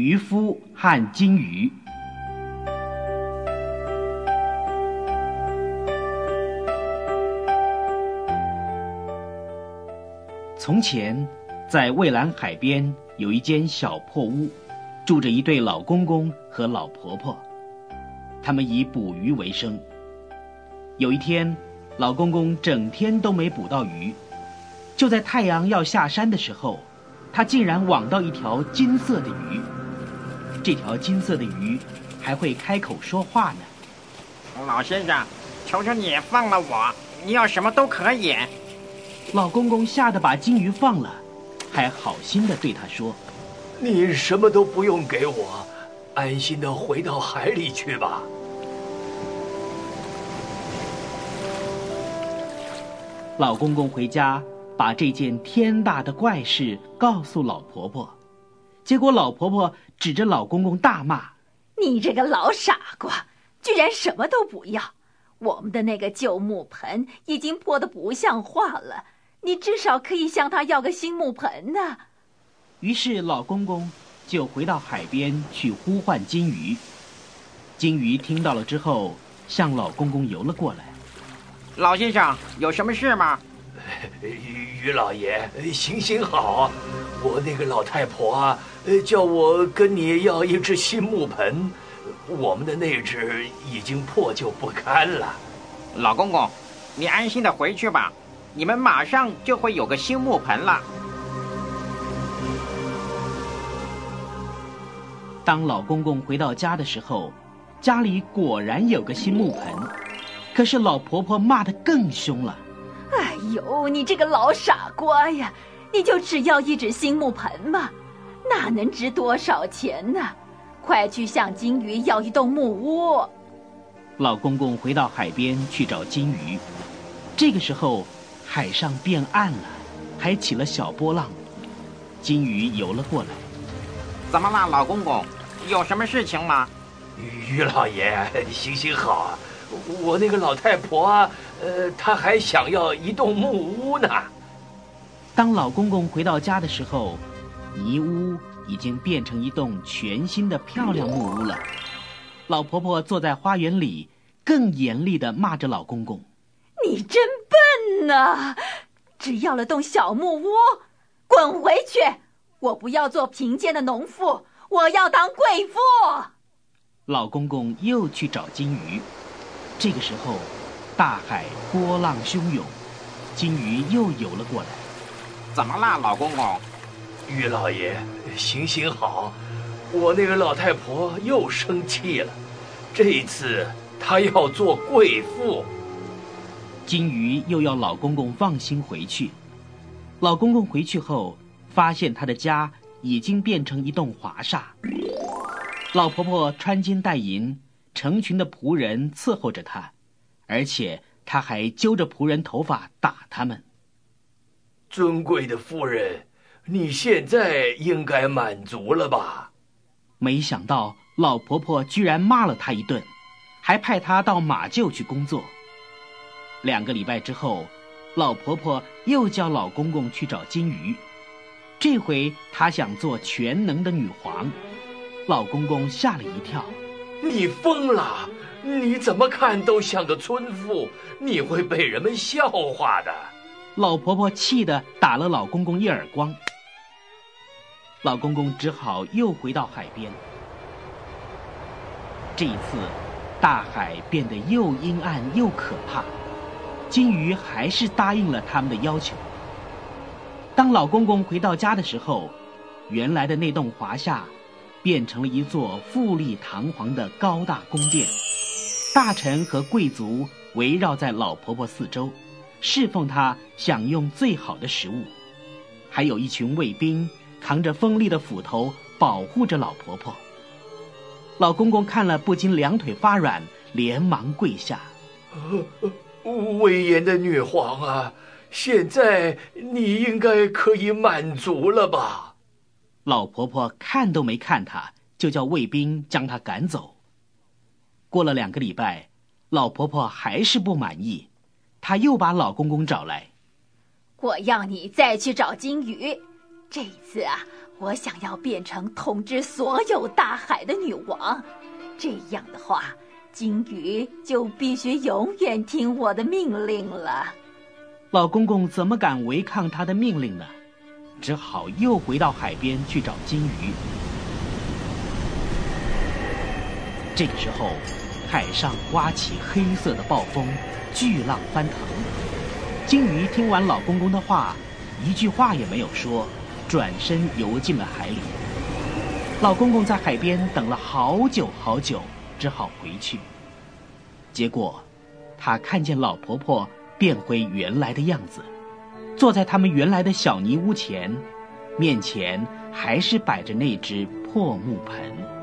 渔夫和金鱼。从前，在蔚蓝海边有一间小破屋，住着一对老公公和老婆婆，他们以捕鱼为生。有一天，老公公整天都没捕到鱼，就在太阳要下山的时候，他竟然网到一条金色的鱼。这条金色的鱼还会开口说话呢。老先生，求求你放了我，你要什么都可以。老公公吓得把金鱼放了，还好心的对他说：“你什么都不用给我，安心的回到海里去吧。”老公公回家，把这件天大的怪事告诉老婆婆，结果老婆婆指着老公公大骂：“你这个老傻瓜，居然什么都不要！我们的那个旧木盆已经破得不像话了。”你至少可以向他要个新木盆呢。于是老公公就回到海边去呼唤金鱼。金鱼听到了之后，向老公公游了过来。老先生，有什么事吗？于老爷，行行好，我那个老太婆啊，叫我跟你要一只新木盆，我们的那只已经破旧不堪了。老公公，你安心的回去吧。你们马上就会有个新木盆了。当老公公回到家的时候，家里果然有个新木盆，可是老婆婆骂得更凶了：“哎呦，你这个老傻瓜呀！你就只要一只新木盆嘛，那能值多少钱呢？快去向金鱼要一栋木屋。”老公公回到海边去找金鱼，这个时候。海上变暗了，还起了小波浪。金鱼游了过来。怎么了，老公公？有什么事情吗？于老爷，行行好，我那个老太婆，呃，她还想要一栋木屋呢。当老公公回到家的时候，泥屋已经变成一栋全新的漂亮木屋了。老婆婆坐在花园里，更严厉的骂着老公公：“你真笨！”呐，只要了栋小木屋，滚回去！我不要做贫贱的农妇，我要当贵妇。老公公又去找金鱼，这个时候，大海波浪汹涌，金鱼又游了过来。怎么啦，老公公？于老爷，行行好，我那个老太婆又生气了，这一次她要做贵妇。金鱼又要老公公放心回去。老公公回去后，发现他的家已经变成一栋华厦。老婆婆穿金戴银，成群的仆人伺候着她，而且她还揪着仆人头发打他们。尊贵的夫人，你现在应该满足了吧？没想到老婆婆居然骂了他一顿，还派他到马厩去工作。两个礼拜之后，老婆婆又叫老公公去找金鱼。这回她想做全能的女皇，老公公吓了一跳：“你疯了！你怎么看都像个村妇，你会被人们笑话的。”老婆婆气得打了老公公一耳光。老公公只好又回到海边。这一次，大海变得又阴暗又可怕。金鱼还是答应了他们的要求。当老公公回到家的时候，原来的那栋华厦变成了一座富丽堂皇的高大宫殿，大臣和贵族围绕在老婆婆四周，侍奉他，享用最好的食物，还有一群卫兵扛着锋利的斧头保护着老婆婆。老公公看了不禁两腿发软，连忙跪下。威严的女皇啊，现在你应该可以满足了吧？老婆婆看都没看他，就叫卫兵将他赶走。过了两个礼拜，老婆婆还是不满意，她又把老公公找来。我要你再去找金鱼，这一次啊，我想要变成统治所有大海的女王，这样的话，金鱼就必须永远听我的命令了。老公公怎么敢违抗他的命令呢？只好又回到海边去找金鱼。这个时候，海上刮起黑色的暴风，巨浪翻腾。金鱼听完老公公的话，一句话也没有说。转身游进了海里。老公公在海边等了好久好久，只好回去。结果，他看见老婆婆变回原来的样子，坐在他们原来的小泥屋前，面前还是摆着那只破木盆。